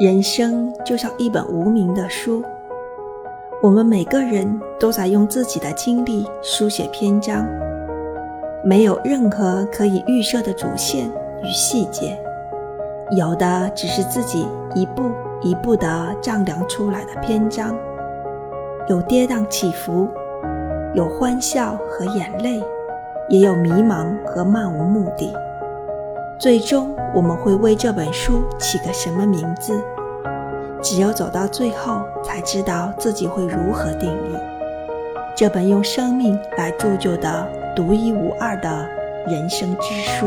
人生就像一本无名的书，我们每个人都在用自己的经历书写篇章，没有任何可以预设的主线与细节，有的只是自己一步一步地丈量出来的篇章，有跌宕起伏，有欢笑和眼泪，也有迷茫和漫无目的。最终，我们会为这本书起个什么名字？只有走到最后，才知道自己会如何定义这本用生命来铸就的独一无二的人生之书。